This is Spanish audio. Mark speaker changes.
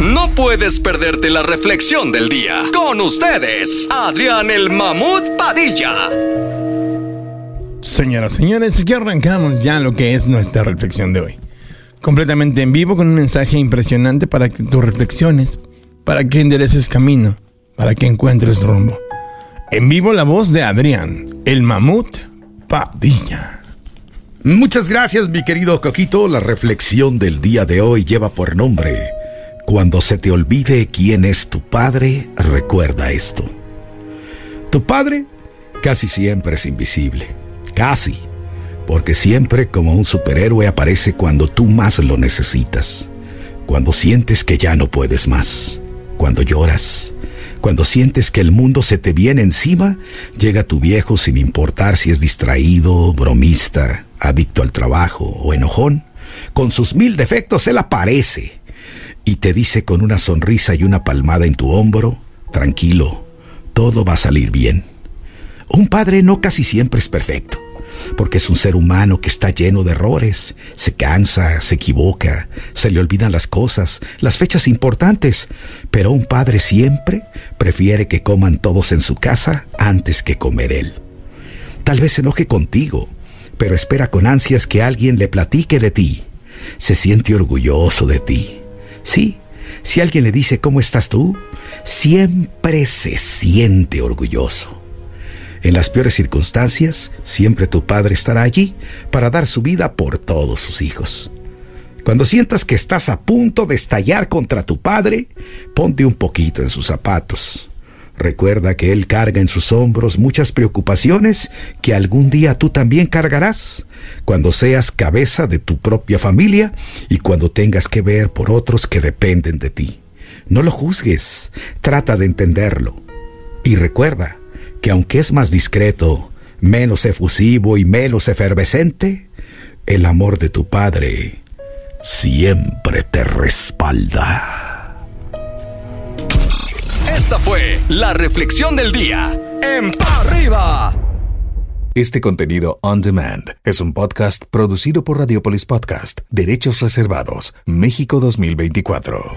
Speaker 1: No puedes perderte la reflexión del día. Con ustedes, Adrián el Mamut Padilla.
Speaker 2: Señoras, señores, aquí arrancamos ya lo que es nuestra reflexión de hoy. Completamente en vivo con un mensaje impresionante para que tus reflexiones, para que endereces camino, para que encuentres rumbo. En vivo la voz de Adrián, el mamut Padilla.
Speaker 3: Muchas gracias, mi querido Coquito. La reflexión del día de hoy lleva por nombre Cuando se te olvide quién es tu padre, recuerda esto. Tu padre casi siempre es invisible. Casi. Porque siempre como un superhéroe aparece cuando tú más lo necesitas. Cuando sientes que ya no puedes más. Cuando lloras cuando sientes que el mundo se te viene encima, llega tu viejo sin importar si es distraído, bromista, adicto al trabajo o enojón. Con sus mil defectos él aparece y te dice con una sonrisa y una palmada en tu hombro, tranquilo, todo va a salir bien. Un padre no casi siempre es perfecto porque es un ser humano que está lleno de errores, se cansa, se equivoca, se le olvidan las cosas, las fechas importantes, pero un padre siempre prefiere que coman todos en su casa antes que comer él. Tal vez se enoje contigo, pero espera con ansias que alguien le platique de ti. Se siente orgulloso de ti. Sí, si alguien le dice cómo estás tú, siempre se siente orgulloso. En las peores circunstancias, siempre tu padre estará allí para dar su vida por todos sus hijos. Cuando sientas que estás a punto de estallar contra tu padre, ponte un poquito en sus zapatos. Recuerda que Él carga en sus hombros muchas preocupaciones que algún día tú también cargarás, cuando seas cabeza de tu propia familia y cuando tengas que ver por otros que dependen de ti. No lo juzgues, trata de entenderlo. Y recuerda, que aunque es más discreto, menos efusivo y menos efervescente, el amor de tu Padre siempre te respalda.
Speaker 1: Esta fue la reflexión del día en Pa' Arriba.
Speaker 4: Este contenido on demand es un podcast producido por Radiopolis Podcast, Derechos Reservados, México 2024.